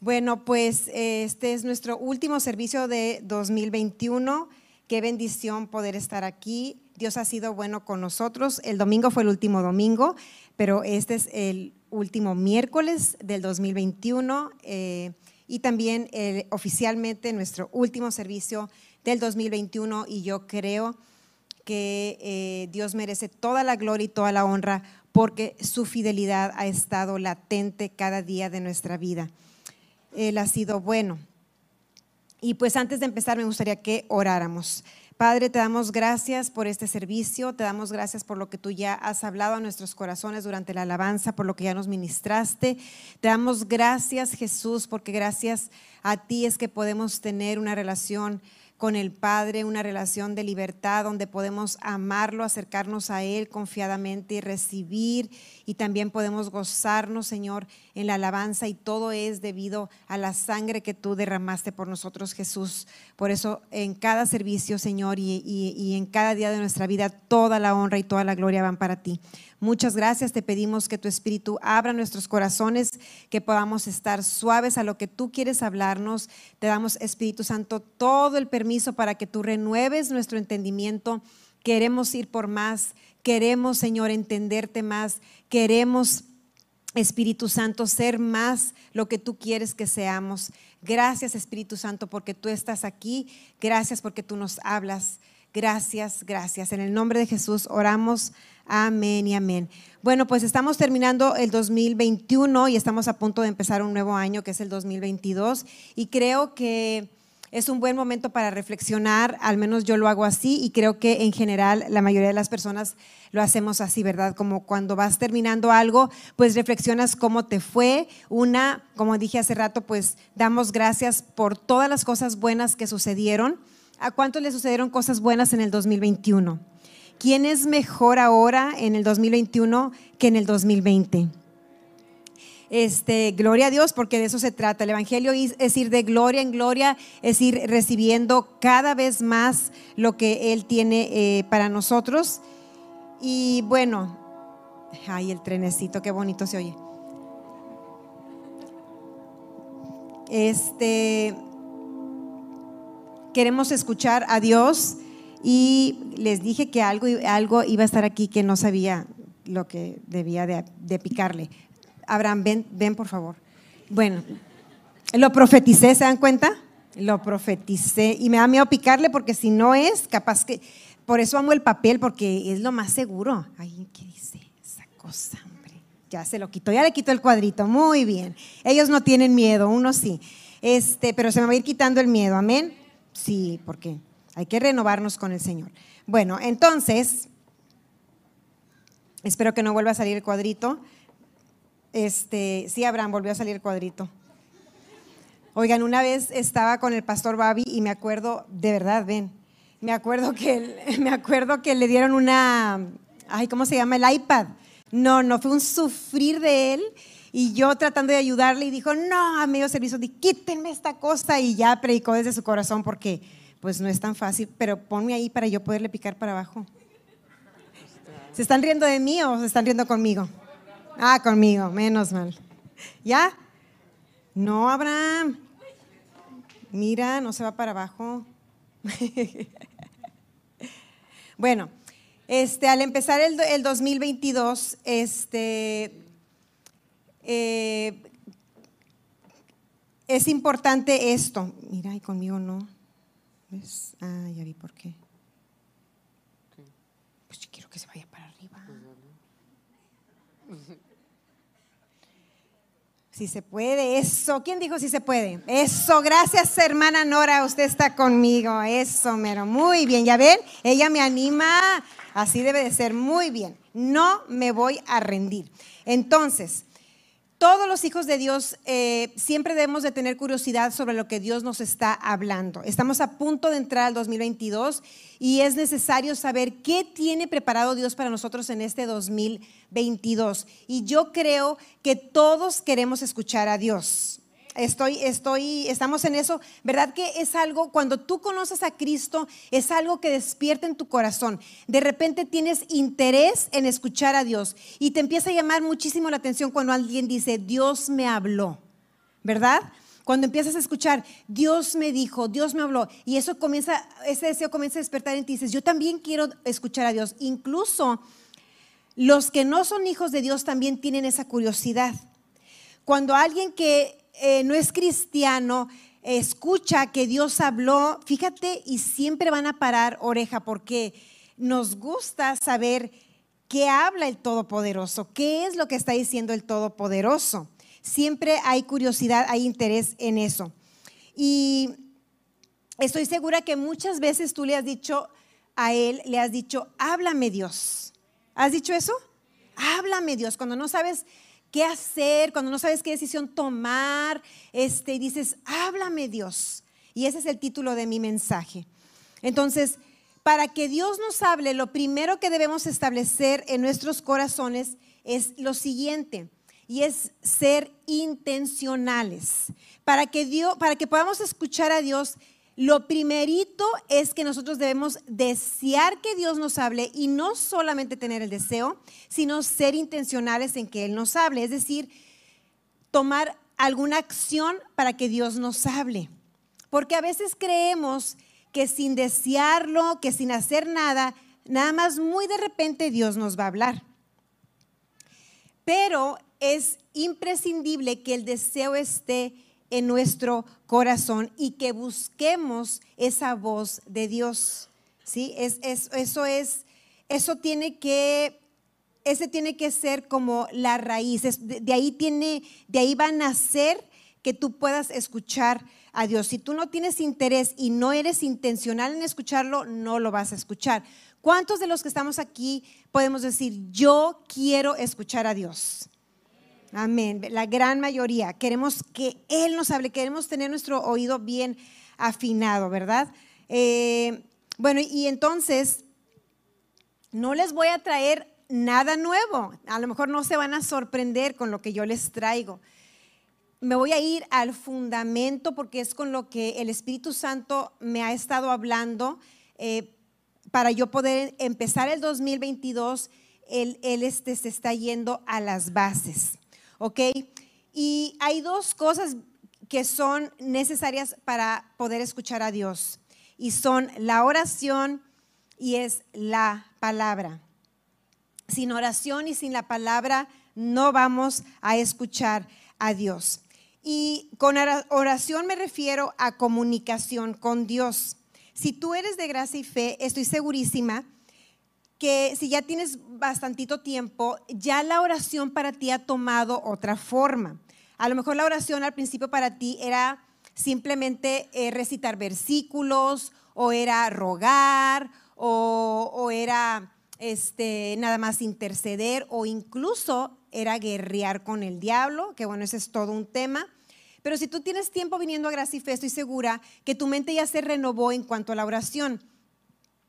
Bueno, pues este es nuestro último servicio de 2021. Qué bendición poder estar aquí. Dios ha sido bueno con nosotros. El domingo fue el último domingo, pero este es el último miércoles del 2021 eh, y también eh, oficialmente nuestro último servicio del 2021 y yo creo que eh, Dios merece toda la gloria y toda la honra porque su fidelidad ha estado latente cada día de nuestra vida. Él ha sido bueno. Y pues antes de empezar me gustaría que oráramos. Padre, te damos gracias por este servicio, te damos gracias por lo que tú ya has hablado a nuestros corazones durante la alabanza, por lo que ya nos ministraste. Te damos gracias, Jesús, porque gracias a ti es que podemos tener una relación con el Padre, una relación de libertad donde podemos amarlo, acercarnos a Él confiadamente y recibir y también podemos gozarnos, Señor, en la alabanza y todo es debido a la sangre que tú derramaste por nosotros, Jesús. Por eso en cada servicio, Señor, y, en cada día de nuestra vida, toda la honra y toda la gloria van para ti. Muchas gracias, te pedimos que tu Espíritu abra nuestros corazones, que podamos estar suaves a lo que tú quieres hablarnos. Te damos, Espíritu Santo, todo el permiso para que tú renueves nuestro entendimiento. Queremos ir por más, queremos, Señor, entenderte más, queremos... Espíritu Santo, ser más lo que tú quieres que seamos. Gracias Espíritu Santo porque tú estás aquí. Gracias porque tú nos hablas. Gracias, gracias. En el nombre de Jesús oramos. Amén y amén. Bueno, pues estamos terminando el 2021 y estamos a punto de empezar un nuevo año que es el 2022 y creo que es un buen momento para reflexionar, al menos yo lo hago así y creo que en general la mayoría de las personas lo hacemos así, ¿verdad? Como cuando vas terminando algo, pues reflexionas cómo te fue. Una, como dije hace rato, pues damos gracias por todas las cosas buenas que sucedieron. ¿A cuánto le sucedieron cosas buenas en el 2021? ¿Quién es mejor ahora en el 2021 que en el 2020? Este, gloria a Dios, porque de eso se trata. El Evangelio es ir de gloria en gloria, es ir recibiendo cada vez más lo que Él tiene eh, para nosotros. Y bueno, ay, el trenecito, qué bonito se oye. Este, queremos escuchar a Dios y les dije que algo, algo iba a estar aquí que no sabía lo que debía de, picarle. Abraham, ven, ven por favor. Bueno, lo profeticé, ¿se dan cuenta? Lo profeticé y me da miedo picarle porque si no es, capaz que... Por eso amo el papel porque es lo más seguro. Ay, ¿qué dice esa cosa? Ya se lo quitó, ya le quitó el cuadrito. Muy bien. Ellos no tienen miedo, uno sí. Este, pero se me va a ir quitando el miedo, amén. Sí, porque hay que renovarnos con el Señor. Bueno, entonces, espero que no vuelva a salir el cuadrito. Este, sí, Abraham, volvió a salir el cuadrito. Oigan, una vez estaba con el pastor Babi y me acuerdo, de verdad, ven, me acuerdo que, me acuerdo que le dieron una, ay, ¿cómo se llama? El iPad. No, no, fue un sufrir de él. Y yo tratando de ayudarle y dijo, no, a medio servicio, quítenme esta cosa. Y ya predicó desde su corazón porque pues no es tan fácil, pero ponme ahí para yo poderle picar para abajo. ¿Se están riendo de mí o se están riendo conmigo? Ah, conmigo, menos mal. ¿Ya? No, Abraham. Mira, no se va para abajo. bueno, este, al empezar el, el 2022, este, eh, es importante esto. Mira, y conmigo no. ¿Ves? Ah, ya vi por qué. Pues yo quiero que se vaya para arriba. Si se puede, eso. ¿Quién dijo si se puede? Eso, gracias hermana Nora, usted está conmigo. Eso, mero. Muy bien, ya ven, ella me anima. Así debe de ser, muy bien. No me voy a rendir. Entonces, todos los hijos de Dios eh, siempre debemos de tener curiosidad sobre lo que Dios nos está hablando. Estamos a punto de entrar al 2022 y es necesario saber qué tiene preparado Dios para nosotros en este 2022. Y yo creo que todos queremos escuchar a Dios estoy, estoy, estamos en eso, ¿verdad? Que es algo, cuando tú conoces a Cristo, es algo que despierta en tu corazón. De repente tienes interés en escuchar a Dios y te empieza a llamar muchísimo la atención cuando alguien dice, Dios me habló, ¿verdad? Cuando empiezas a escuchar, Dios me dijo, Dios me habló, y eso comienza, ese deseo comienza a despertar en ti, dices, yo también quiero escuchar a Dios. Incluso los que no son hijos de Dios también tienen esa curiosidad. Cuando alguien que eh, no es cristiano escucha que Dios habló, fíjate, y siempre van a parar oreja porque nos gusta saber qué habla el Todopoderoso, qué es lo que está diciendo el Todopoderoso. Siempre hay curiosidad, hay interés en eso. Y estoy segura que muchas veces tú le has dicho a él, le has dicho, háblame Dios. ¿Has dicho eso? Háblame Dios. Cuando no sabes qué hacer, cuando no sabes qué decisión tomar, este, dices, háblame Dios. Y ese es el título de mi mensaje. Entonces, para que Dios nos hable, lo primero que debemos establecer en nuestros corazones es lo siguiente, y es ser intencionales. Para que Dios, para que podamos escuchar a Dios, lo primerito es que nosotros debemos desear que Dios nos hable y no solamente tener el deseo, sino ser intencionales en que Él nos hable, es decir, tomar alguna acción para que Dios nos hable. Porque a veces creemos que sin desearlo, que sin hacer nada, nada más muy de repente Dios nos va a hablar. Pero es imprescindible que el deseo esté en nuestro corazón y que busquemos esa voz de Dios. ¿Sí? Es, eso es, eso tiene que, ese tiene que ser como la raíz. de, ahí tiene, de ahí va a nacer que tú puedas escuchar a Dios. Si tú no tienes interés y no eres intencional en escucharlo, no lo vas a escuchar. ¿Cuántos de los que estamos aquí podemos decir, yo quiero escuchar a Dios? Amén. La gran mayoría. Queremos que Él nos hable, queremos tener nuestro oído bien afinado, ¿verdad? Eh, bueno, y entonces, no les voy a traer nada nuevo. A lo mejor no se van a sorprender con lo que yo les traigo. Me voy a ir al fundamento porque es con lo que el Espíritu Santo me ha estado hablando eh, para yo poder empezar el 2022. Él, este, se está yendo a las bases. ¿Ok? Y hay dos cosas que son necesarias para poder escuchar a Dios y son la oración y es la palabra. Sin oración y sin la palabra no vamos a escuchar a Dios. Y con oración me refiero a comunicación con Dios. Si tú eres de gracia y fe, estoy segurísima que si ya tienes bastantito tiempo, ya la oración para ti ha tomado otra forma. A lo mejor la oración al principio para ti era simplemente eh, recitar versículos o era rogar o, era este, nada más interceder o incluso era guerrear con el diablo, que bueno, ese es todo un tema. Pero si tú tienes tiempo viniendo a Gracia y Fe, estoy segura que tu mente ya se renovó en cuanto a la oración.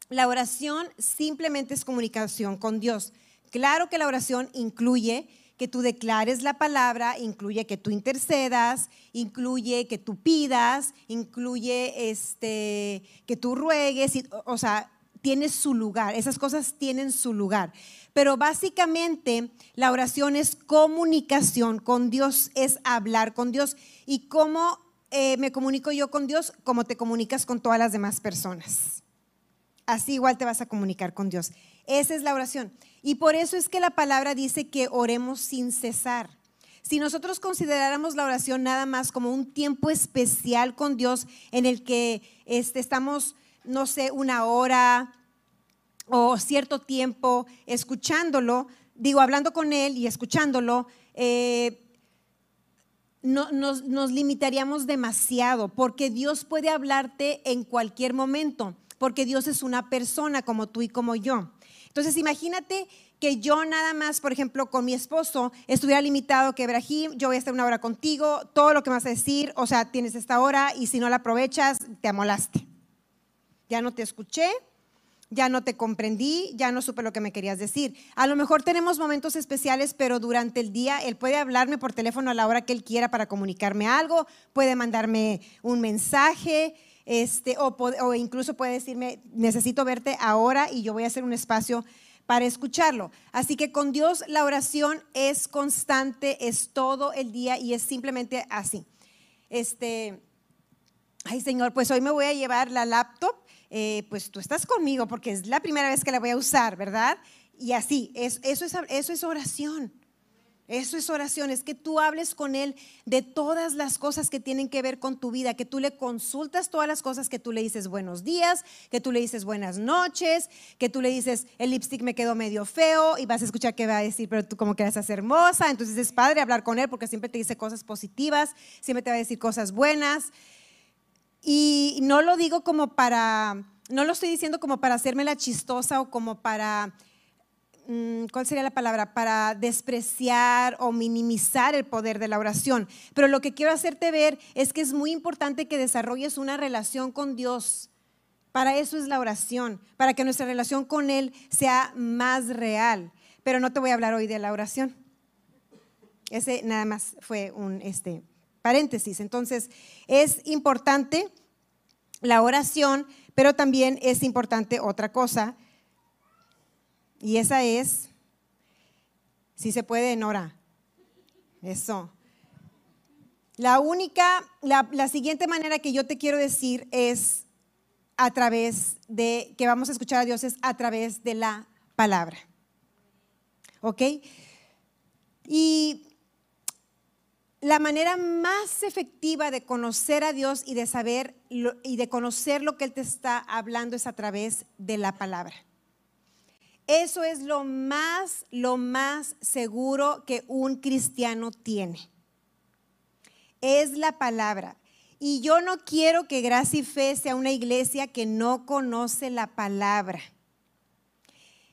La oración simplemente es comunicación con Dios. Claro que la oración incluye que tú declares la palabra, incluye que tú intercedas, incluye que tú pidas, incluye este, que tú ruegues, o sea, tiene su lugar, esas cosas tienen su lugar. Pero básicamente la oración es comunicación con Dios, es hablar con Dios. ¿Y cómo eh, me comunico yo con Dios? Como te comunicas con todas las demás personas así igual te vas a comunicar con Dios. Esa es la oración. Y por eso es que la palabra dice que oremos sin cesar. Si nosotros consideráramos la oración nada más como un tiempo especial con Dios en el que este, estamos, no sé, una hora o cierto tiempo escuchándolo, digo, hablando con Él y escuchándolo, eh, no, nos, nos limitaríamos demasiado porque Dios puede hablarte en cualquier momento porque Dios es una persona como tú y como yo. Entonces imagínate que yo nada más, por ejemplo, con mi esposo estuviera limitado que Ibrahim, yo voy a estar una hora contigo, todo lo que me vas a decir, o sea, tienes esta hora y si no la aprovechas, te amolaste. Ya no te escuché, ya no te comprendí, ya no supe lo que me querías decir. A lo mejor tenemos momentos especiales, pero durante el día él puede hablarme por teléfono a la hora que él quiera para comunicarme algo, puede mandarme un mensaje, este, o, incluso puede decirme, necesito verte ahora y yo voy a hacer un espacio para escucharlo. Así que con Dios la oración es constante, es todo el día y es simplemente así. este, ay Señor, pues hoy me voy a llevar la laptop, eh, pues tú estás conmigo porque es la primera vez que la voy a usar, ¿verdad? Y así, eso, es, eso es oración. Eso es oración, es que tú hables con Él de todas las cosas que tienen que ver con tu vida, que tú le consultas todas las cosas, que tú le dices buenos días, que tú le dices buenas noches, que tú le dices el lipstick me quedó medio feo y vas a escuchar que va a decir, pero tú como que eres hermosa. Entonces es padre hablar con Él porque siempre te dice cosas positivas, siempre te va a decir cosas buenas. Y no lo digo como para, no lo estoy diciendo como para hacerme la chistosa o como para ¿cuál sería la palabra? Para despreciar o minimizar el poder de la oración. Pero lo que quiero hacerte ver es que es muy importante que desarrolles una relación con Dios. Para eso es la oración, para que nuestra relación con Él sea más real. Pero no te voy a hablar hoy de la oración. Ese nada más fue un este, paréntesis. Entonces, es importante la oración, pero también es importante otra cosa, y esa es, si se puede, Nora. Eso. La única, la, siguiente manera que yo te quiero decir es a través de, que vamos a escuchar a Dios, es a través de la palabra. ¿Ok? Y la manera más efectiva de conocer a Dios y de saber y de conocer lo que Él te está hablando es a través de la palabra. Eso es lo más, lo más seguro que un cristiano tiene. Es la palabra. Y yo no quiero que Gracia y Fe sea una iglesia que no conoce la palabra.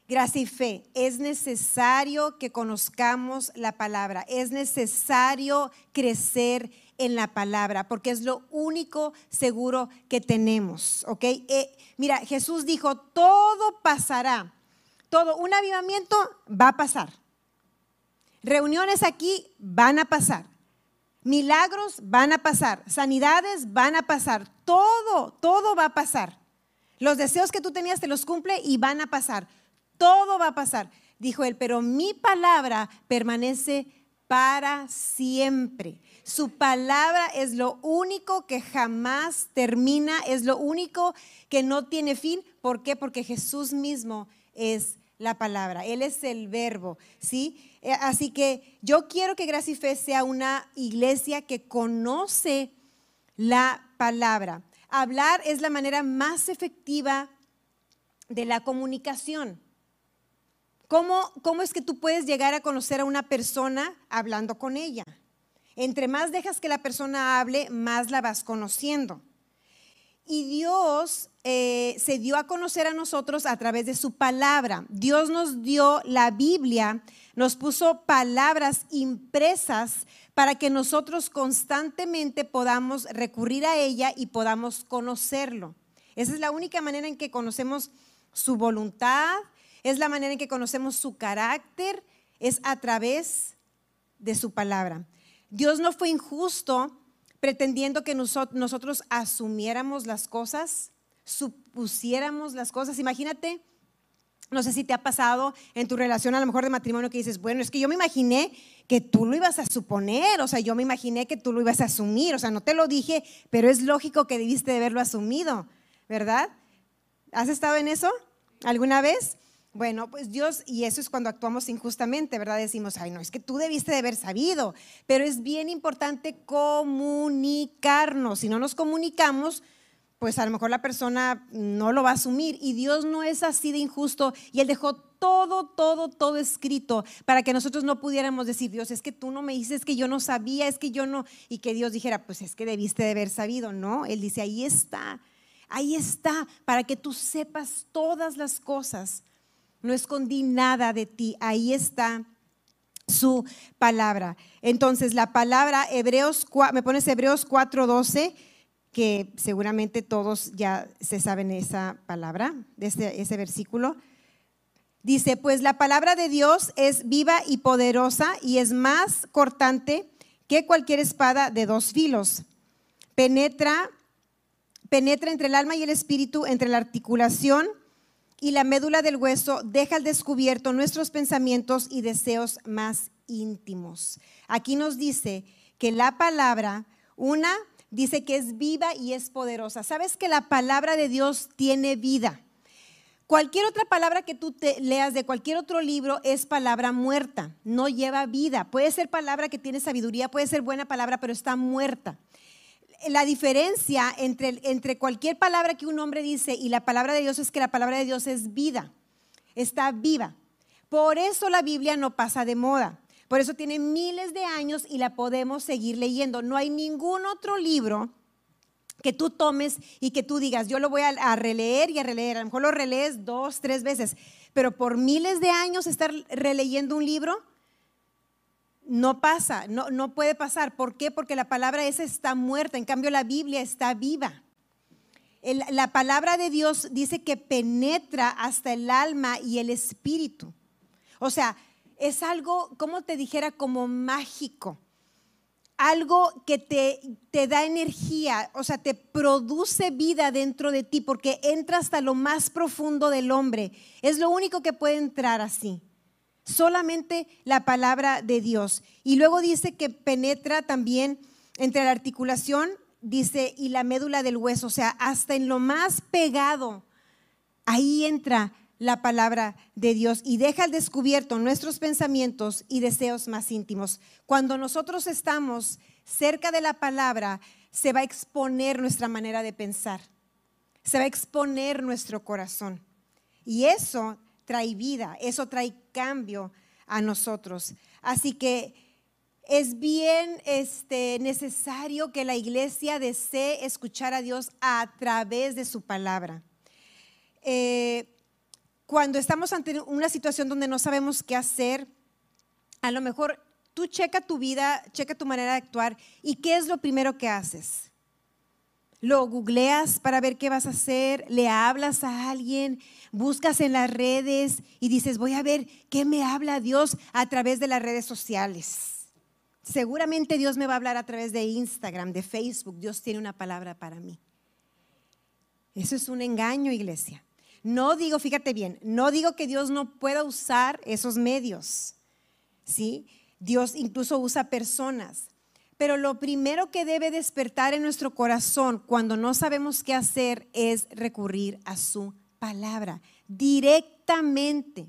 Gracia y Fe, es necesario que conozcamos la palabra, es necesario crecer en la palabra, porque es lo único seguro que tenemos, ¿ok? Eh, mira, Jesús dijo, todo pasará, todo, un avivamiento va a pasar. Reuniones aquí van a pasar. Milagros van a pasar. Sanidades van a pasar. Todo, todo va a pasar. Los deseos que tú tenías te los cumple y van a pasar. Todo va a pasar. Dijo él, pero mi palabra permanece para siempre. Su palabra es lo único que jamás termina, es lo único que no tiene fin. ¿Por qué? Porque Jesús mismo es la palabra, Él es el verbo, ¿sí? Eh, así que yo quiero que Gracia y Fe sea una iglesia que conoce la palabra. Hablar es la manera más efectiva de la comunicación. ¿Cómo, ¿Cómo es que tú puedes llegar a conocer a una persona hablando con ella? Entre más dejas que la persona hable, más la vas conociendo. Y Dios eh, se dio a conocer a nosotros a través de su palabra. Dios nos dio la Biblia, nos puso palabras impresas para que nosotros constantemente podamos recurrir a ella y podamos conocerlo. Esa es la única manera en que conocemos su voluntad, es la manera en que conocemos su carácter, es a través de su palabra. Dios no fue injusto pretendiendo que nosotros asumiéramos las cosas, supusiéramos las cosas. Imagínate, no sé si te ha pasado en tu relación a lo mejor de matrimonio que dices, bueno, es que yo me imaginé que tú lo ibas a suponer, o sea, yo me imaginé que tú lo ibas a asumir, o sea, no te lo dije, pero es lógico que debiste de haberlo asumido, ¿verdad? ¿Has estado en eso alguna vez? Bueno, pues Dios, y eso es cuando actuamos injustamente, ¿verdad? Decimos, ay, no, es que tú debiste de haber sabido, pero es bien importante comunicarnos. Si no nos comunicamos, pues a lo mejor la persona no lo va a asumir y Dios no es así de injusto y Él dejó todo, todo, todo escrito para que nosotros no pudiéramos decir, Dios, es que tú no me dices que yo no sabía, es que yo no, y que Dios dijera, pues es que debiste de haber sabido, ¿no? Él dice, ahí está, ahí está, para que tú sepas todas las cosas no escondí nada de ti, ahí está su palabra. Entonces, la palabra Hebreos, me pones Hebreos 4:12, que seguramente todos ya se saben esa palabra, ese, ese versículo. Dice, pues la palabra de Dios es viva y poderosa y es más cortante que cualquier espada de dos filos. Penetra, penetra entre el alma y el espíritu, entre la articulación y la médula del hueso deja al descubierto nuestros pensamientos y deseos más íntimos. Aquí nos dice que la palabra Una dice que es viva y es poderosa. ¿Sabes que la palabra de Dios tiene vida? Cualquier otra palabra que tú te leas de cualquier otro libro es palabra muerta, no lleva vida. Puede ser palabra que tiene sabiduría, puede ser buena palabra, pero está muerta. La diferencia entre, entre cualquier palabra que un hombre dice y la palabra de Dios es que la palabra de Dios es vida, está viva. Por eso la Biblia no pasa de moda. Por eso tiene miles de años y la podemos seguir leyendo. No hay ningún otro libro que tú tomes y que tú digas, yo lo voy a, releer y a releer. A lo mejor lo relees dos, tres veces, pero por miles de años estar releyendo un libro, no pasa, no, no puede pasar. ¿Por qué? Porque la palabra esa está muerta, en cambio la Biblia está viva. la palabra de Dios dice que penetra hasta el alma y el espíritu. O sea, es algo, como te dijera, como mágico algo que te, te, da energía, o sea, te produce vida dentro de ti porque entra hasta lo más profundo del hombre. Es lo único que puede entrar así. Solamente la palabra de Dios. Y luego dice que penetra también entre la articulación, dice, y la médula del hueso, o sea, hasta en lo más pegado. Ahí entra la palabra de Dios y deja al descubierto nuestros pensamientos y deseos más íntimos. Cuando nosotros estamos cerca de la palabra, se va a exponer nuestra manera de pensar, se va a exponer nuestro corazón. Y eso trae vida, eso trae cambio a nosotros. Así que es bien este, necesario que la iglesia desee escuchar a Dios a través de su palabra. Eh, cuando estamos ante una situación donde no sabemos qué hacer, a lo mejor tú checa tu vida, checa tu manera de actuar y qué es lo primero que haces. Lo googleas para ver qué vas a hacer, le hablas a alguien, buscas en las redes y dices, voy a ver qué me habla Dios a través de las redes sociales. Seguramente Dios me va a hablar a través de Instagram, de Facebook. Dios tiene una palabra para mí. Eso es un engaño, iglesia. No digo, fíjate bien, no digo que Dios no pueda usar esos medios, ¿sí? Dios incluso usa personas. Pero lo primero que debe despertar en nuestro corazón cuando no sabemos qué hacer es recurrir a su palabra directamente.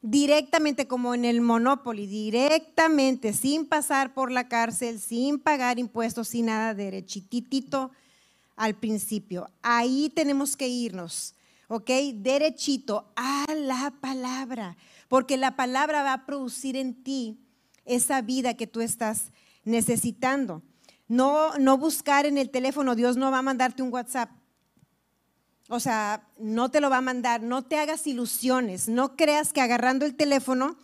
Directamente como en el Monopoly, directamente, sin pasar por la cárcel, sin pagar impuestos, sin nada, derechitito al principio. Ahí tenemos que irnos ¿ok? Derechito a la palabra, porque la palabra va a producir en ti esa vida que tú estás necesitando. No, no buscar en el teléfono, Dios no va a mandarte un WhatsApp. O sea, no te lo va a mandar, no te hagas ilusiones, no creas que agarrando el teléfono,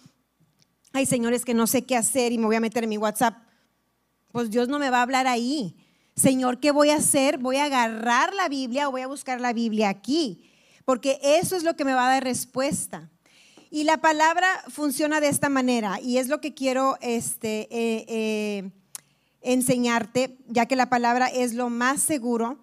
hay señores que no sé qué hacer y me voy a meter en mi WhatsApp. Pues Dios no me va a hablar ahí. Señor, ¿qué voy a hacer? ¿Voy a agarrar la Biblia o voy a buscar la Biblia aquí? porque eso es lo que me va a dar respuesta. Y la palabra funciona de esta manera y es lo que quiero este, eh, eh, enseñarte, ya que la palabra es lo más seguro.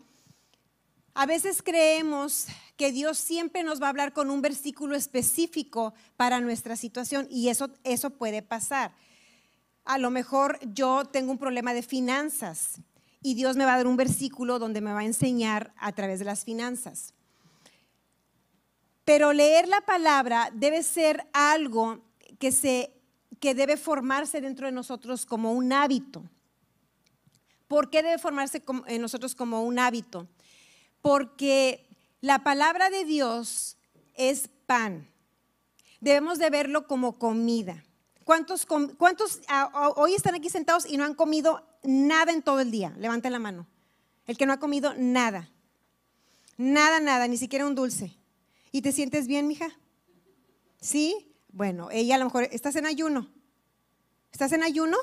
A veces creemos que Dios siempre nos va a hablar con un versículo específico para nuestra situación y eso, eso puede pasar. A lo mejor yo tengo un problema de finanzas y Dios me va a dar un versículo donde me va a enseñar a través de las finanzas. Pero leer la palabra debe ser algo que, se, que debe formarse dentro de nosotros como un hábito. ¿Por qué debe formarse en nosotros como un hábito? Porque la palabra de Dios es pan. Debemos de verlo como comida. ¿Cuántos, cuántos hoy están aquí sentados y no han comido nada en todo el día? Levanten la mano. El que no ha comido nada. Nada, nada, ni siquiera un dulce. ¿Y te sientes bien, mija? ¿Sí? Bueno, ella a lo mejor, ¿estás en ayuno? ¿Estás en ayuno?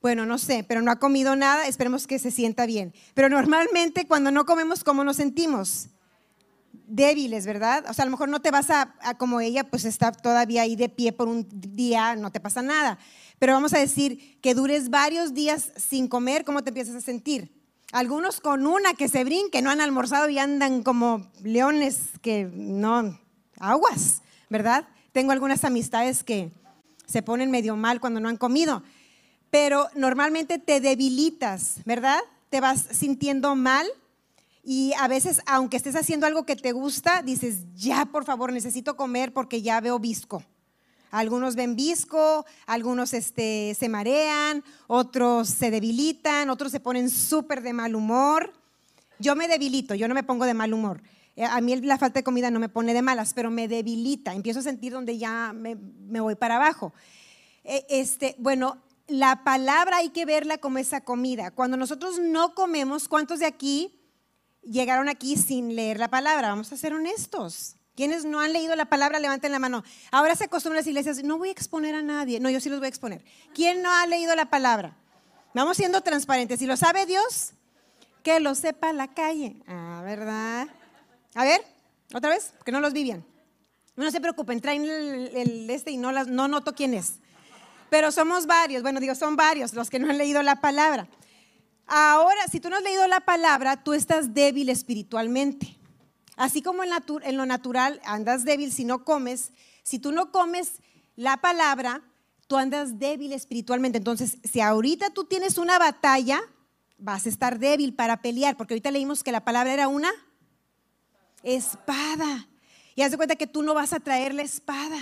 Bueno, no sé, pero no ha comido nada, esperemos que se sienta bien. Pero normalmente cuando no comemos, ¿cómo nos sentimos? Débiles, ¿verdad? O sea, a lo mejor no te vas a, a, como ella, pues está todavía ahí de pie por un día, no te pasa nada. Pero vamos a decir que dures varios días sin comer, ¿cómo te empiezas a sentir? Algunos con una que se brinque, no han almorzado y andan como leones que no, aguas, ¿verdad? Tengo algunas amistades que se ponen medio mal cuando no han comido. pero normalmente te debilitas, ¿verdad? Te vas sintiendo mal y a veces, aunque estés haciendo algo que te gusta, dices, ya, por favor, necesito comer porque ya veo visco. Algunos ven visco, algunos este, se marean, otros se debilitan, otros se ponen súper de mal humor. Yo me debilito, yo no me pongo de mal humor. Eh, a mí la falta de comida no me pone de malas, pero me debilita. Empiezo a sentir donde ya me, me voy para abajo. Eh, este, bueno, la palabra hay que verla como esa comida. Cuando nosotros no comemos, ¿cuántos de aquí llegaron aquí sin leer la palabra? Vamos a ser honestos. Quienes no han leído la palabra, levanten la mano. Ahora se acostumbran las iglesias, no voy a exponer a nadie. No, yo sí los voy a exponer. ¿Quién no ha leído la palabra? Vamos siendo transparentes. Si lo sabe Dios, que lo sepa la calle. Ah, ¿verdad? A ver, otra vez, que no los vivían. No se preocupen, traen el, este y no, las, no noto quién es. Pero somos varios, bueno, digo, son varios los que no han leído la palabra. Ahora, si tú no has leído la palabra, tú estás débil espiritualmente. Así como en, en lo natural andas débil si no comes, si tú no comes la palabra, tú andas débil espiritualmente. Entonces, si ahorita tú tienes una batalla, vas a estar débil para pelear, porque ahorita leímos que la palabra era una espada. Y haz de cuenta que tú no vas a traer la espada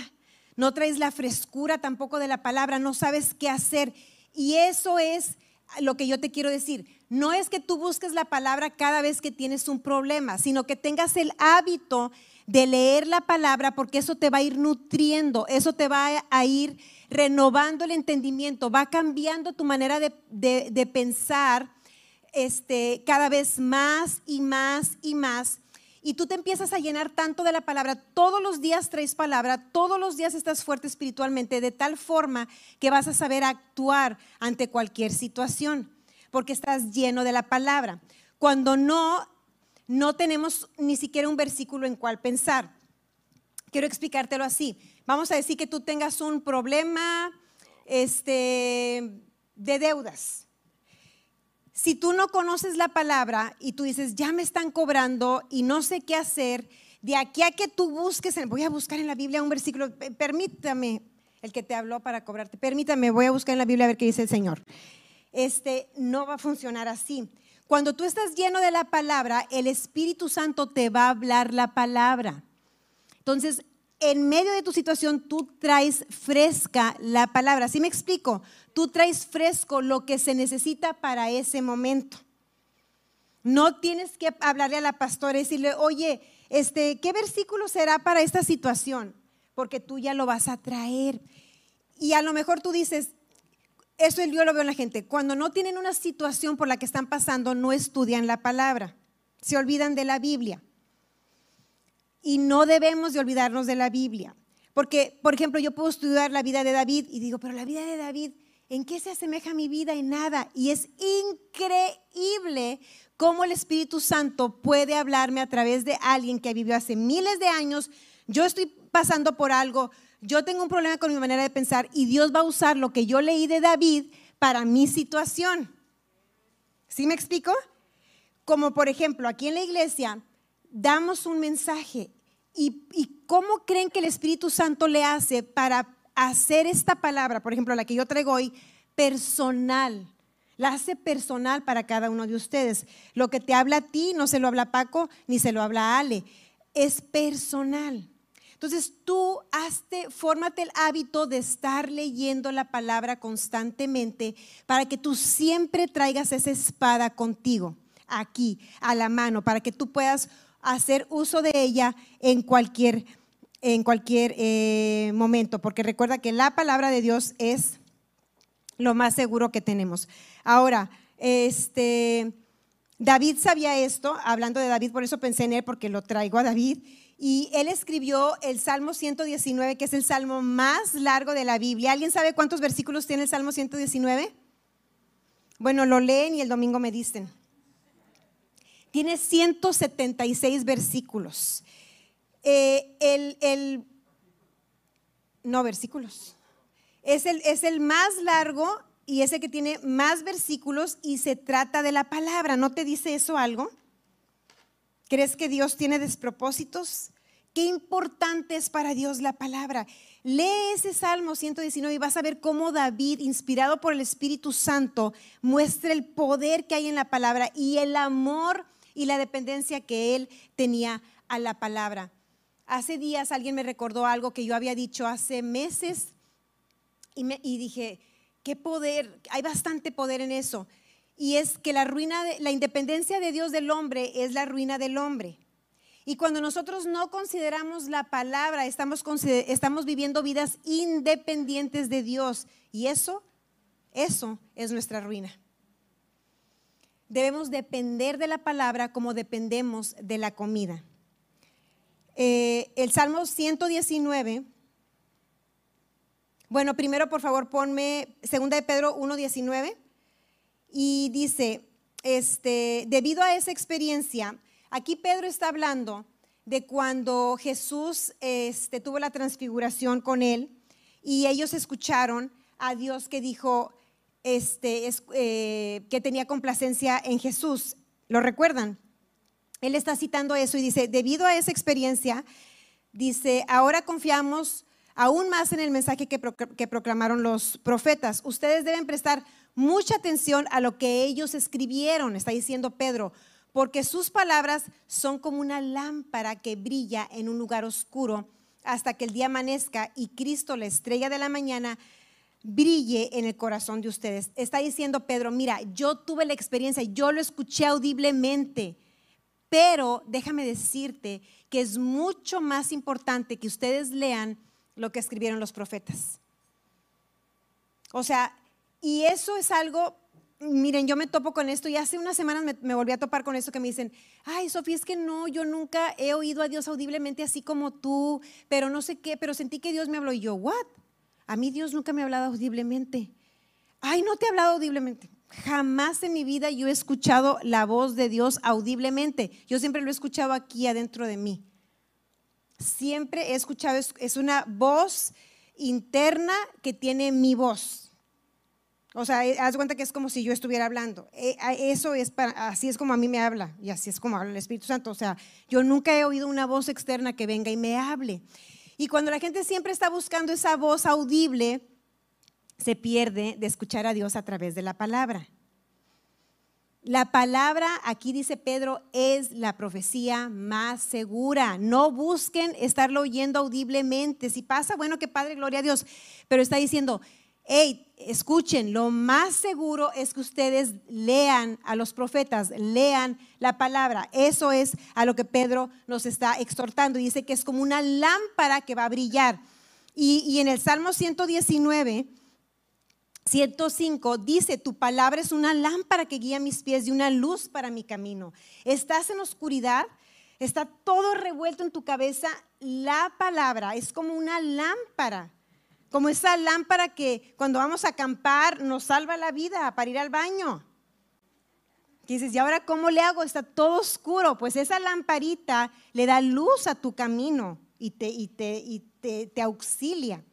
no traes la frescura tampoco de la palabra, no sabes qué hacer. Y eso es lo que yo te quiero decir. No es que tú busques la palabra cada vez que tienes un problema, sino que tengas el hábito de leer la palabra porque eso te va a ir nutriendo, eso te va a ir renovando el entendimiento, va cambiando tu manera de, pensar este, cada vez más y más y más y tú te empiezas a llenar tanto de la palabra, todos los días traes palabra, todos los días estás fuerte espiritualmente, de tal forma que vas a saber actuar ante cualquier situación, porque estás lleno de la palabra. Cuando no, no tenemos ni siquiera un versículo en cual pensar. Quiero explicártelo así. Vamos a decir que tú tengas un problema este, de deudas si tú no conoces la palabra y tú dices, ya me están cobrando y no sé qué hacer, de aquí a que tú busques, voy a buscar en la Biblia un versículo, permítame, el que te habló para cobrarte, permítame, voy a buscar en la Biblia a ver qué dice el Señor. Este no va a funcionar así. Cuando tú estás lleno de la palabra, el Espíritu Santo te va a hablar la palabra. Entonces, en medio de tu situación, tú traes fresca la palabra. ¿Sí me explico? Tú traes fresco lo que se necesita para ese momento. No tienes que hablarle a la pastora y decirle, oye, este, ¿qué versículo será para esta situación? Porque tú ya lo vas a traer. Y a lo mejor tú dices, eso yo lo veo en la gente, cuando no tienen una situación por la que están pasando, no estudian la palabra, se olvidan de la Biblia. Y no debemos de olvidarnos de la Biblia. Porque, por ejemplo, yo puedo estudiar la vida de David y digo, pero la vida de David, ¿en qué se asemeja mi vida? En nada. Y es increíble cómo el Espíritu Santo puede hablarme a través de alguien que vivió hace miles de años. Yo estoy pasando por algo, yo tengo un problema con mi manera de pensar y Dios va a usar lo que yo leí de David para mi situación. ¿Sí me explico? Como por ejemplo, aquí en la iglesia damos un mensaje y, cómo creen que el Espíritu Santo le hace para hacer esta palabra, por ejemplo, la que yo traigo hoy, personal. La hace personal para cada uno de ustedes. Lo que te habla a ti no se lo habla Paco ni se lo habla Ale. Es personal. Entonces tú hazte, fórmate el hábito de estar leyendo la palabra constantemente para que tú siempre traigas esa espada contigo, aquí, a la mano, para que tú puedas hacer uso de ella en cualquier, en cualquier eh, momento, porque recuerda que la palabra de Dios es lo más seguro que tenemos. Ahora, este, David sabía esto, hablando de David, por eso pensé en él, porque lo traigo a David, y él escribió el Salmo 119, que es el salmo más largo de la Biblia. ¿Alguien sabe cuántos versículos tiene el Salmo 119? Bueno, lo leen y el domingo me dicen. Tiene 176 versículos. Eh, el, no, versículos. Es el, es el más largo y es el que tiene más versículos y se trata de la palabra. ¿No te dice eso algo? ¿Crees que Dios tiene despropósitos? Qué importante es para Dios la palabra. Lee ese Salmo 119 y vas a ver cómo David, inspirado por el Espíritu Santo, muestra el poder que hay en la palabra y el amor y la dependencia que él tenía a la palabra. Hace días alguien me recordó algo que yo había dicho hace meses y, dije, qué poder, hay bastante poder en eso. Y es que la ruina, de, la independencia de Dios del hombre es la ruina del hombre. Y cuando nosotros no consideramos la palabra, estamos, estamos viviendo vidas independientes de Dios. Y eso, eso es nuestra ruina. Debemos depender de la palabra como dependemos de la comida. Eh, el Salmo 119. Bueno, primero por favor ponme 2 de Pedro 1.19 y dice, este, debido a esa experiencia, Aquí Pedro está hablando de cuando Jesús este, tuvo la transfiguración con él y ellos escucharon a Dios que dijo este, eh, que tenía complacencia en Jesús. ¿Lo recuerdan? Él está citando eso y dice, debido a esa experiencia, dice, ahora confiamos aún más en el mensaje que, que proclamaron los profetas. Ustedes deben prestar mucha atención a lo que ellos escribieron, está diciendo Pedro porque sus palabras son como una lámpara que brilla en un lugar oscuro hasta que el día amanezca y Cristo, la estrella de la mañana, brille en el corazón de ustedes. Está diciendo Pedro, mira, yo tuve la experiencia, yo lo escuché audiblemente, pero déjame decirte que es mucho más importante que ustedes lean lo que escribieron los profetas. O sea, y eso es algo miren, yo me topo con esto y hace unas semanas me, volví a topar con esto que me dicen, ay, Sofía, es que no, yo nunca he oído a Dios audiblemente así como tú, pero no sé qué, pero sentí que Dios me habló y yo, ¿what? A mí Dios nunca me ha hablado audiblemente. Ay, no te ha hablado audiblemente. Jamás en mi vida yo he escuchado la voz de Dios audiblemente. Yo siempre lo he escuchado aquí adentro de mí. Siempre he escuchado, es una voz interna que tiene mi voz o sea, eh, haz cuenta que es como si yo estuviera hablando. Eh, eso es así es como a mí me habla y así es como habla el Espíritu Santo. O sea, yo nunca he oído una voz externa que venga y me hable. Y cuando la gente siempre está buscando esa voz audible, se pierde de escuchar a Dios a través de la palabra. La palabra, aquí dice Pedro, es la profecía más segura. No busquen estarlo oyendo audiblemente. Si pasa, bueno, que Padre, gloria a Dios. Pero está diciendo, hey, escuchen, lo más seguro es que ustedes lean a los profetas, lean la palabra. Eso es a lo que Pedro nos está exhortando. Dice que es como una lámpara que va a brillar. Y, en el Salmo 119, 105 dice, tu palabra es una lámpara que guía mis pies y una luz para mi camino. Estás en oscuridad, está todo revuelto en tu cabeza. La palabra es como una lámpara como esa lámpara que cuando vamos a acampar nos salva la vida para ir al baño. Dices, ¿y ahora cómo le hago? Está todo oscuro. Pues esa lamparita le da luz a tu camino y te, y te, y te, auxilia.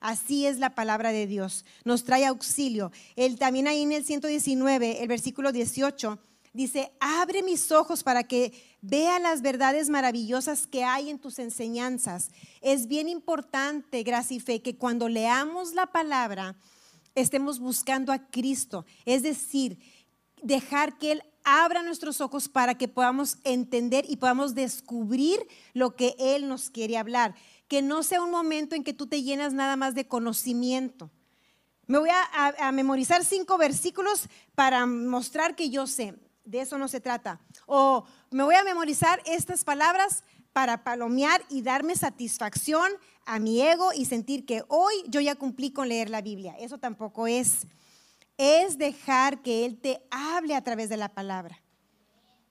Así es la palabra de Dios. Nos trae auxilio. Él también ahí en el 119, el versículo 18 Dice, abre mis ojos para que vea las verdades maravillosas que hay en tus enseñanzas. Es bien importante, gracia y fe, que cuando leamos la palabra estemos buscando a Cristo. Es decir, dejar que Él abra nuestros ojos para que podamos entender y podamos descubrir lo que Él nos quiere hablar. Que no sea un momento en que tú te llenas nada más de conocimiento. Me voy a, a memorizar cinco versículos para mostrar que yo sé de eso no se trata. O me voy a memorizar estas palabras para palomear y darme satisfacción a mi ego y sentir que hoy yo ya cumplí con leer la Biblia. Eso tampoco es. Es dejar que Él te hable a través de la palabra.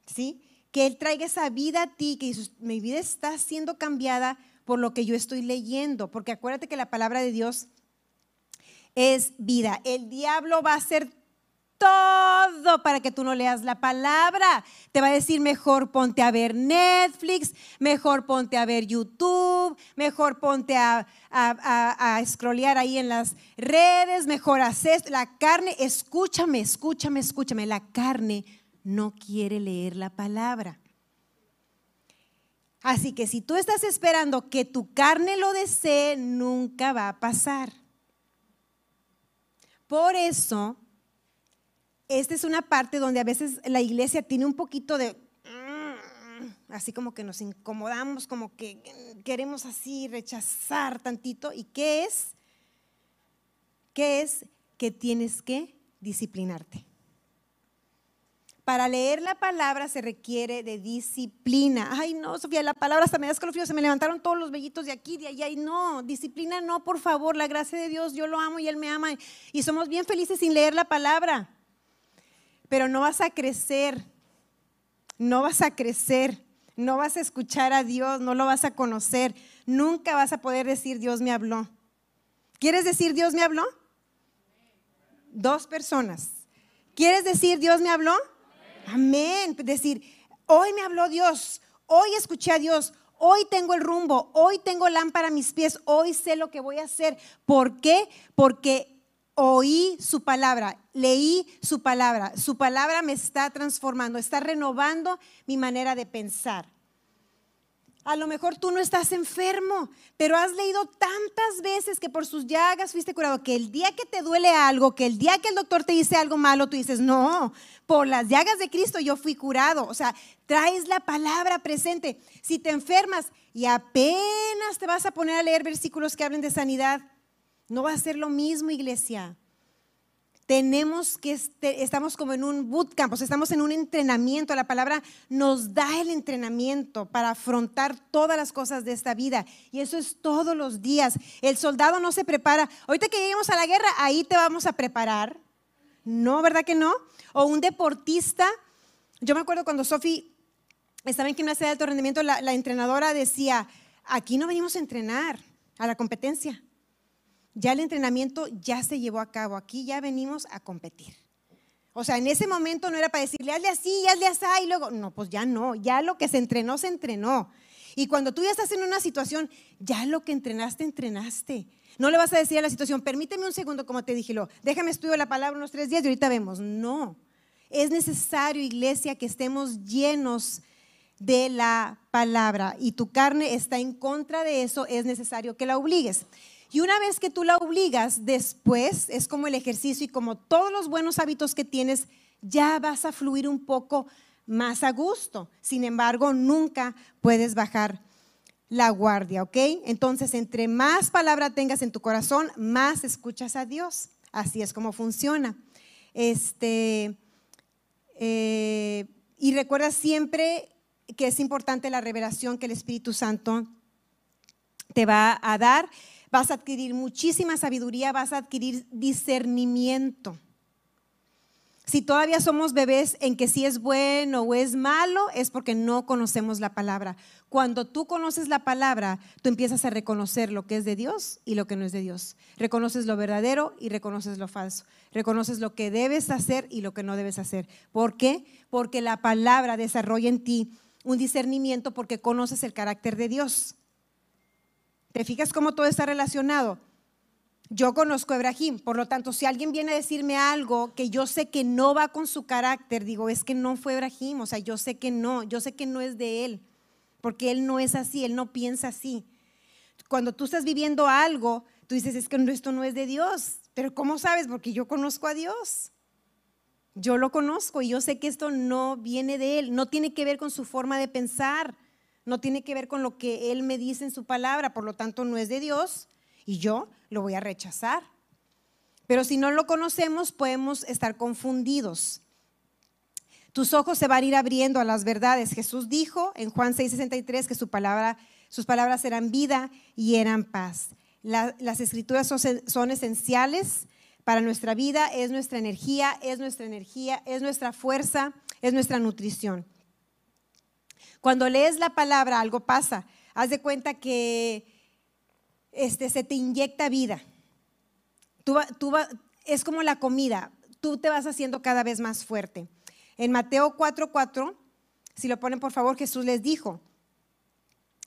¿Sí? Que Él traiga esa vida a ti, que mi vida está siendo cambiada por lo que yo estoy leyendo. Porque acuérdate que la palabra de Dios es vida. El diablo va a ser todo para que tú no leas la palabra. Te va a decir, mejor ponte a ver Netflix, mejor ponte a ver YouTube, mejor ponte a, a, ahí en las redes, mejor haces la carne. Escúchame, escúchame, escúchame. La carne no quiere leer la palabra. Así que si tú estás esperando que tu carne lo desee, nunca va a pasar. Por eso, esta es una parte donde a veces la iglesia tiene un poquito de, mm, así como que nos incomodamos, como que queremos así rechazar tantito. ¿Y qué es? ¿Qué es? Que tienes que disciplinarte. Para leer la palabra se requiere de disciplina. Ay, no, Sofía, la palabra hasta me da escalofrío, se me levantaron todos los vellitos de aquí, de allá, y no, disciplina no, por favor, la gracia de Dios, yo lo amo y Él me ama, y somos bien felices sin leer la palabra. Pero no vas a crecer, no vas a crecer, no vas a escuchar a Dios, no lo vas a conocer, nunca vas a poder decir Dios me habló. ¿Quieres decir Dios me habló? Dos personas. ¿Quieres decir Dios me habló? Amén. Decir, hoy me habló Dios, hoy escuché a Dios, hoy tengo el rumbo, hoy tengo lámpara a mis pies, hoy sé lo que voy a hacer. ¿Por qué? Porque oí su palabra, leí su palabra. Su palabra me está transformando, está renovando mi manera de pensar. A lo mejor tú no estás enfermo, pero has leído tantas veces que por sus llagas fuiste curado, que el día que te duele algo, que el día que el doctor te dice algo malo, tú dices, no, por las llagas de Cristo yo fui curado. O sea, traes la palabra presente. Si te enfermas y apenas te vas a poner a leer versículos que hablen de sanidad, no va a ser lo mismo, iglesia tenemos que, este, estamos como en un bootcamp, o sea, estamos en un entrenamiento. La palabra nos da el entrenamiento para afrontar todas las cosas de esta vida. Y eso es todos los días. El soldado no se prepara. Ahorita que lleguemos a la guerra, ahí te vamos a preparar. No, ¿verdad que no? O un deportista. Yo me acuerdo cuando Sofi estaba en gimnasia de alto rendimiento, la, la entrenadora decía, aquí no venimos a entrenar a la competencia ya el entrenamiento ya se llevó a cabo, aquí ya venimos a competir. O sea, en ese momento no era para decirle, hazle así, hazle así, y luego, no, pues ya no, ya lo que se entrenó, se entrenó. Y cuando tú ya estás en una situación, ya lo que entrenaste, entrenaste. No le vas a decir a la situación, permíteme un segundo, como te dije, lo, déjame estudiar la palabra unos tres días y ahorita vemos. No, es necesario, iglesia, que estemos llenos de la palabra y tu carne está en contra de eso, es necesario que la obligues. Y una vez que tú la obligas, después es como el ejercicio y como todos los buenos hábitos que tienes, ya vas a fluir un poco más a gusto. Sin embargo, nunca puedes bajar la guardia, ¿ok? Entonces, entre más palabra tengas en tu corazón, más escuchas a Dios. Así es como funciona. Este, eh, y recuerda siempre que es importante la revelación que el Espíritu Santo te va a dar vas a adquirir muchísima sabiduría, vas a adquirir discernimiento. Si todavía somos bebés en que si es bueno o es malo, es porque no conocemos la palabra. Cuando tú conoces la palabra, tú empiezas a reconocer lo que es de Dios y lo que no es de Dios. Reconoces lo verdadero y reconoces lo falso. Reconoces lo que debes hacer y lo que no debes hacer. ¿Por qué? Porque la palabra desarrolla en ti un discernimiento porque conoces el carácter de Dios. ¿Te fijas cómo todo está relacionado? Yo conozco a Ibrahim, por lo tanto, si alguien viene a decirme algo que yo sé que no va con su carácter, digo, es que no fue Ibrahim, o sea, yo sé que no, yo sé que no es de él, porque él no es así, él no piensa así. Cuando tú estás viviendo algo, tú dices, es que esto no es de Dios, pero ¿cómo sabes? Porque yo conozco a Dios. Yo lo conozco y yo sé que esto no viene de él, no tiene que ver con su forma de pensar no tiene que ver con lo que Él me dice en su palabra, por lo tanto no es de Dios y yo lo voy a rechazar. Pero si no lo conocemos, podemos estar confundidos. Tus ojos se van a ir abriendo a las verdades. Jesús dijo en Juan 6:63 que su palabra, sus palabras eran vida y eran paz. las escrituras son, son esenciales para nuestra vida, es nuestra energía, es nuestra energía, es nuestra fuerza, es nuestra nutrición. Cuando lees la palabra, algo pasa. Haz de cuenta que este, se te inyecta vida. Tú, tú es como la comida, tú te vas haciendo cada vez más fuerte. En Mateo 4:4, si lo ponen por favor, Jesús les dijo,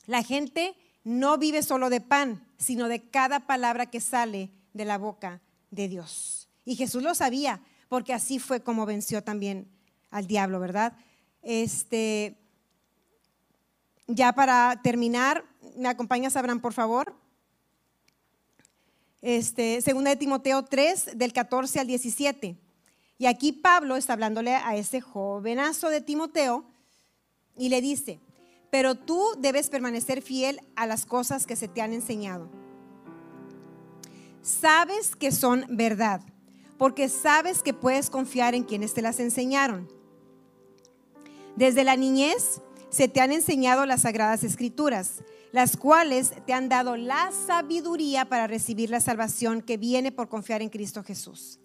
la gente no vive solo de pan, sino de cada palabra que sale de la boca de Dios. Y Jesús lo sabía, porque así fue como venció también al diablo, ¿verdad? Este, ya para terminar, ¿me acompañas, Abraham, por favor? Este, segunda de Timoteo 3, del 14 al 17. Y aquí Pablo está hablándole a ese jovenazo de Timoteo y le dice, pero tú debes permanecer fiel a las cosas que se te han enseñado. Sabes que son verdad, porque sabes que puedes confiar en quienes te las enseñaron. Desde la niñez se te han enseñado las sagradas escrituras, las cuales te han dado la sabiduría para recibir la salvación que viene por confiar en Cristo Jesús.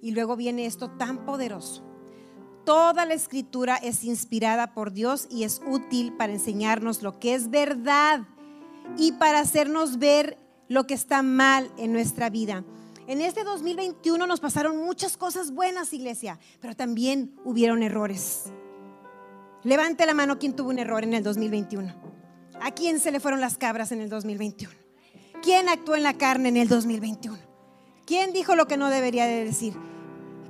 Y luego viene esto tan poderoso. Toda la escritura es inspirada por Dios y es útil para enseñarnos lo que es verdad y para hacernos ver lo que está mal en nuestra vida. En este 2021 nos pasaron muchas cosas buenas, iglesia, pero también hubieron errores. Levante la mano quien tuvo un error en el 2021. ¿A quién se le fueron las cabras en el 2021? ¿Quién actuó en la carne en el 2021? ¿Quién dijo lo que no debería de decir?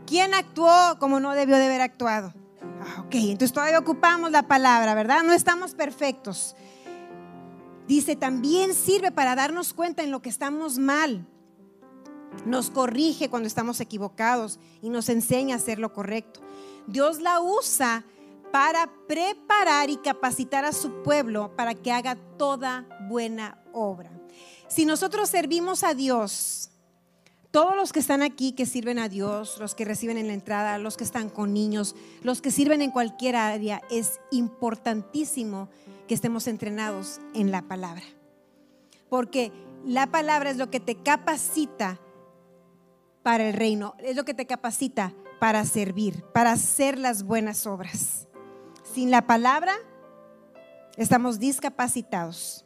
¿Quién actuó como no debió de haber actuado? Ah, ok, entonces todavía ocupamos la palabra, ¿verdad? No estamos perfectos. Dice, también sirve para darnos cuenta en lo que estamos mal. Nos corrige cuando estamos equivocados y nos enseña a hacer lo correcto. Dios la usa para preparar y capacitar a su pueblo para que haga toda buena obra. Si nosotros servimos a Dios, todos los que están aquí que sirven a Dios, los que reciben en la entrada, los que están con niños, los que sirven en cualquier área, es importantísimo que estemos entrenados en la palabra. Porque la palabra es lo que te capacita para el reino, es lo que te capacita para servir, para hacer las buenas obras. Sin la palabra estamos discapacitados.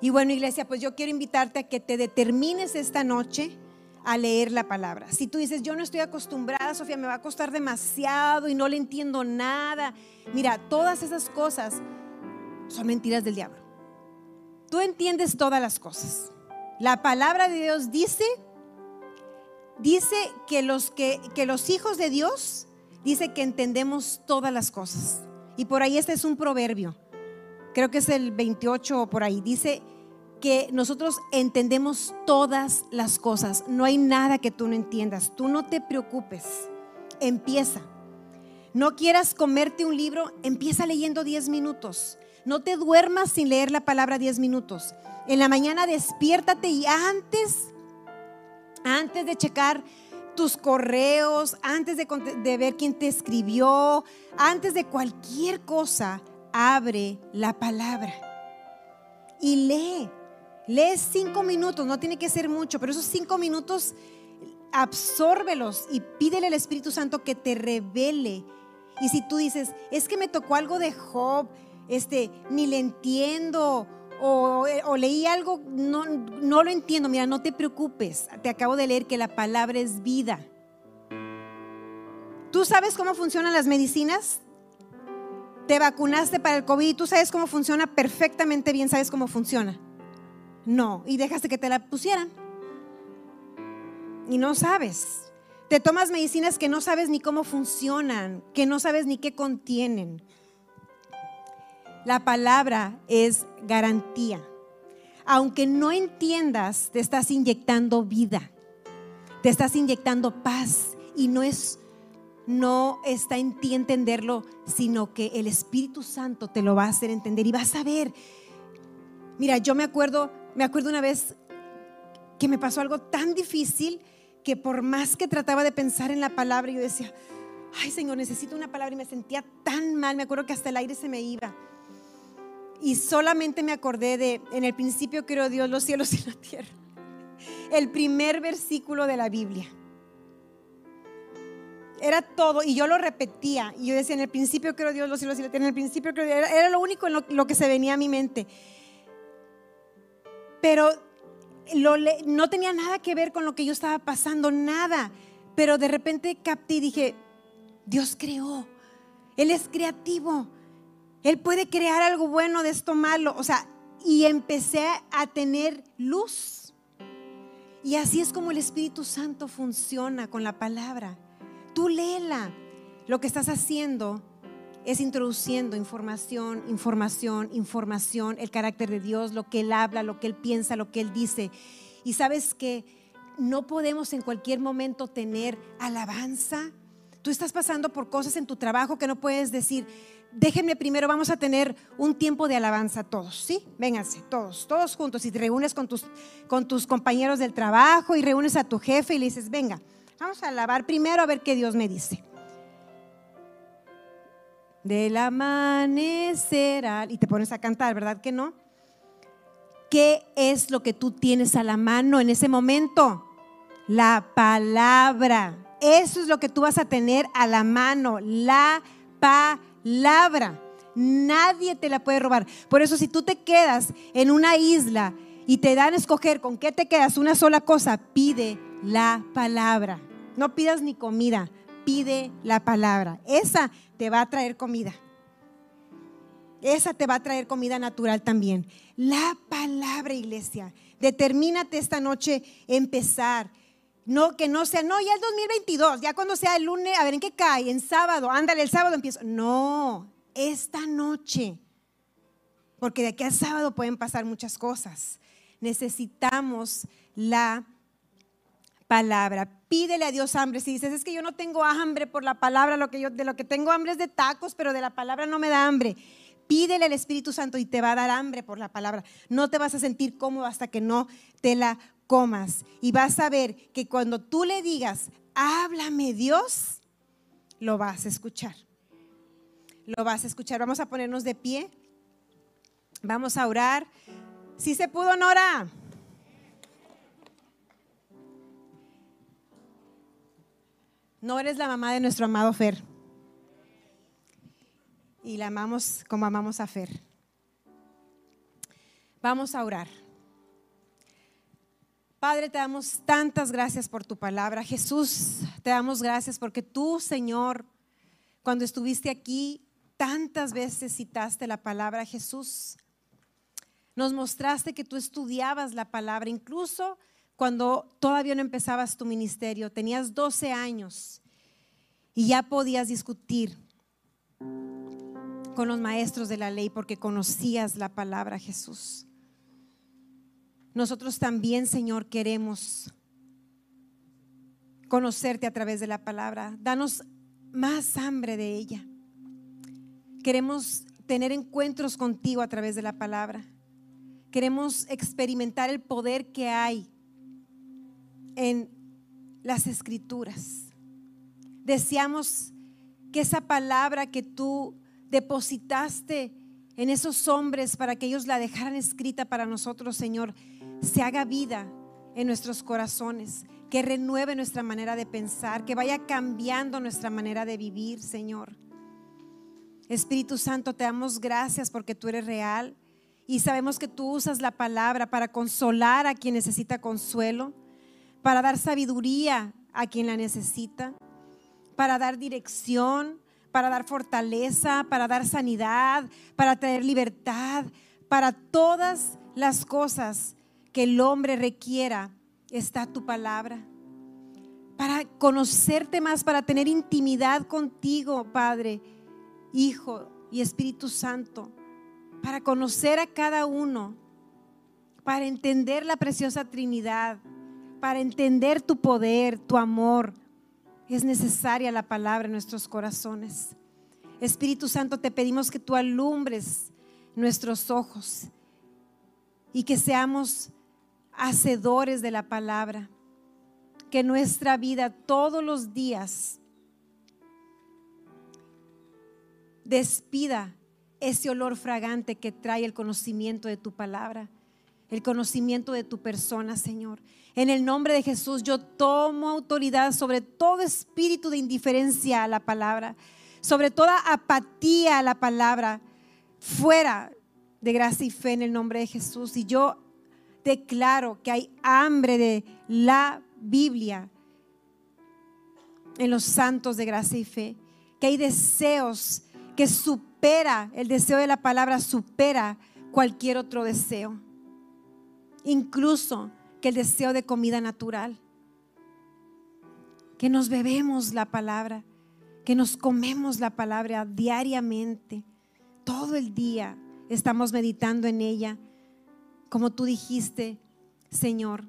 Y bueno, iglesia, pues yo quiero invitarte a que te determines esta noche a leer la palabra. Si tú dices, yo no estoy acostumbrada, Sofía, me va a costar demasiado y no le entiendo nada. Mira, todas esas cosas son mentiras del diablo. Tú entiendes todas las cosas. La palabra de Dios dice, dice que los, que, que los hijos de Dios, dice que entendemos todas las cosas. Y por ahí este es un proverbio creo que es el 28 o por ahí, dice que nosotros entendemos todas las cosas. No hay nada que tú no entiendas. Tú no te preocupes. Empieza. No quieras comerte un libro, empieza leyendo 10 minutos. No te duermas sin leer la palabra 10 minutos. En la mañana despiértate y antes, antes de checar tus correos, antes de, ver quién te escribió, antes de cualquier cosa, abre la palabra y lee. Lee cinco minutos, no tiene que ser mucho, pero esos cinco minutos absórbelos y pídele al Espíritu Santo que te revele. Y si tú dices, es que me tocó algo de Job, este, ni le entiendo, o, leí algo, no, no lo entiendo, mira, no te preocupes, te acabo de leer que la palabra es vida. ¿Tú sabes cómo funcionan las medicinas? te vacunaste para el COVID, tú sabes cómo funciona perfectamente bien, sabes cómo funciona. No, y dejaste que te la pusieran. Y no sabes. Te tomas medicinas que no sabes ni cómo funcionan, que no sabes ni qué contienen. La palabra es garantía. Aunque no entiendas, te estás inyectando vida, te estás inyectando paz y no es no está en ti entenderlo, sino que el Espíritu Santo te lo va a hacer entender y vas a ver. Mira, yo me acuerdo, me acuerdo una vez que me pasó algo tan difícil que por más que trataba de pensar en la palabra, yo decía, ay Señor, necesito una palabra y me sentía tan mal, me acuerdo que hasta el aire se me iba. Y solamente me acordé de, en el principio creó Dios los cielos y la tierra. El primer versículo de la Biblia. Era todo, y yo lo repetía. Y yo decía, en el principio creo Dios, los cielos y la tierra. En el principio creo. Era, lo único en lo, que se venía a mi mente. Pero no tenía nada que ver con lo que yo estaba pasando, nada. Pero de repente capté y dije, Dios creó. Él es creativo. Él puede crear algo bueno de esto malo. O sea, y empecé a tener luz. Y así es como el Espíritu Santo funciona con la palabra tú léela. Lo que estás haciendo es introduciendo información, información, información, el carácter de Dios, lo que Él habla, lo que Él piensa, lo que Él dice. Y sabes que no podemos en cualquier momento tener alabanza. Tú estás pasando por cosas en tu trabajo que no puedes decir, déjenme primero, vamos a tener un tiempo de alabanza todos, ¿sí? Vénganse, todos, todos juntos. Y te reúnes con tus, compañeros del trabajo y reúnes a tu jefe y le dices, venga, vamos a alabar primero a ver qué Dios me dice del amanecer y te pones a cantar, ¿verdad que no? ¿Qué es lo que tú tienes a la mano en ese momento? La palabra. Eso es lo que tú vas a tener a la mano, la palabra. Nadie te la puede robar. Por eso si tú te quedas en una isla y te dan a escoger con qué te quedas, una sola cosa, pide la palabra. No pidas ni comida, pide la palabra. Esa te va a traer comida. Esa te va a traer comida natural también. La palabra, iglesia. Determínate esta noche empezar. No, que no sea, no, ya el 2022, ya cuando sea el lunes, a ver en qué cae, en sábado, ándale, el sábado empiezo. No, esta noche. Porque de aquí al sábado pueden pasar muchas cosas. Necesitamos la palabra. Pídele a Dios hambre. Si dices, es que yo no tengo hambre por la palabra, de lo que tengo hambre es de tacos, pero de la palabra no me da hambre. Pídele al Espíritu Santo y te va a dar hambre por la palabra. No te vas a sentir cómodo hasta que no te la comas. Y vas a ver que cuando tú le digas, háblame Dios, lo vas a escuchar. Lo vas a escuchar. Vamos a ponernos de pie. Vamos a orar. Si se pudo, Nora. No eres la mamá de nuestro amado Fer. Y la amamos como amamos a Fer. Vamos a orar. Padre, te damos tantas gracias por tu palabra. Jesús, te damos gracias porque tú, Señor, cuando estuviste aquí, tantas veces citaste la palabra Jesús. Nos mostraste que tú estudiabas la palabra, incluso cuando todavía no empezabas tu ministerio, tenías 12 años y ya podías discutir con los maestros de la ley porque conocías la palabra Jesús. Nosotros también, Señor, queremos conocerte a través de la palabra. Danos más hambre de ella. Queremos tener encuentros contigo a través de la palabra. Queremos experimentar el poder que hay en las escrituras. Deseamos que esa palabra que tú depositaste en esos hombres para que ellos la dejaran escrita para nosotros, Señor, se haga vida en nuestros corazones, que renueve nuestra manera de pensar, que vaya cambiando nuestra manera de vivir, Señor. Espíritu Santo, te damos gracias porque tú eres real y sabemos que tú usas la palabra para consolar a quien necesita consuelo para dar sabiduría a quien la necesita, para dar dirección, para dar fortaleza, para dar sanidad, para traer libertad, para todas las cosas que el hombre requiera, está tu palabra. Para conocerte más, para tener intimidad contigo, Padre, Hijo y Espíritu Santo, para conocer a cada uno, para entender la preciosa Trinidad para entender tu poder, tu amor, es necesaria la palabra en nuestros corazones. Espíritu Santo, te pedimos que tú alumbres nuestros ojos y que seamos hacedores de la palabra. Que nuestra vida todos los días despida ese olor fragante que trae el conocimiento de tu palabra, el conocimiento de tu persona, Señor. En el nombre de Jesús yo tomo autoridad sobre todo espíritu de indiferencia a la palabra, sobre toda apatía a la palabra, fuera de gracia y fe en el nombre de Jesús. Y yo declaro que hay hambre de la Biblia en los santos de gracia y fe, que hay deseos que supera, el deseo de la palabra supera cualquier otro deseo. Incluso que el deseo de comida natural. Que nos bebemos la palabra, que nos comemos la palabra diariamente, todo el día estamos meditando en ella, como tú dijiste, Señor,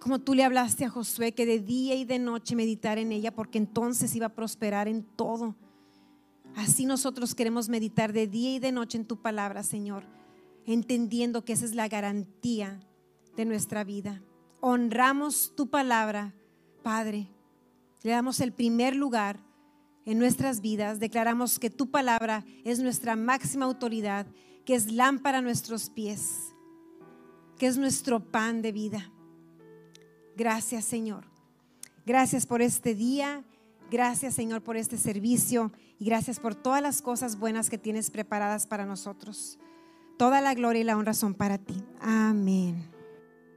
como tú le hablaste a Josué, que de día y de noche meditar en ella, porque entonces iba a prosperar en todo. Así nosotros queremos meditar de día y de noche en tu palabra, Señor, entendiendo que esa es la garantía de nuestra vida. Honramos tu palabra, Padre. Le damos el primer lugar en nuestras vidas. Declaramos que tu palabra es nuestra máxima autoridad, que es lámpara a nuestros pies, que es nuestro pan de vida. Gracias, Señor. Gracias por este día. Gracias, Señor, por este servicio. Y gracias por todas las cosas buenas que tienes preparadas para nosotros. Toda la gloria y la honra son para ti. Amén.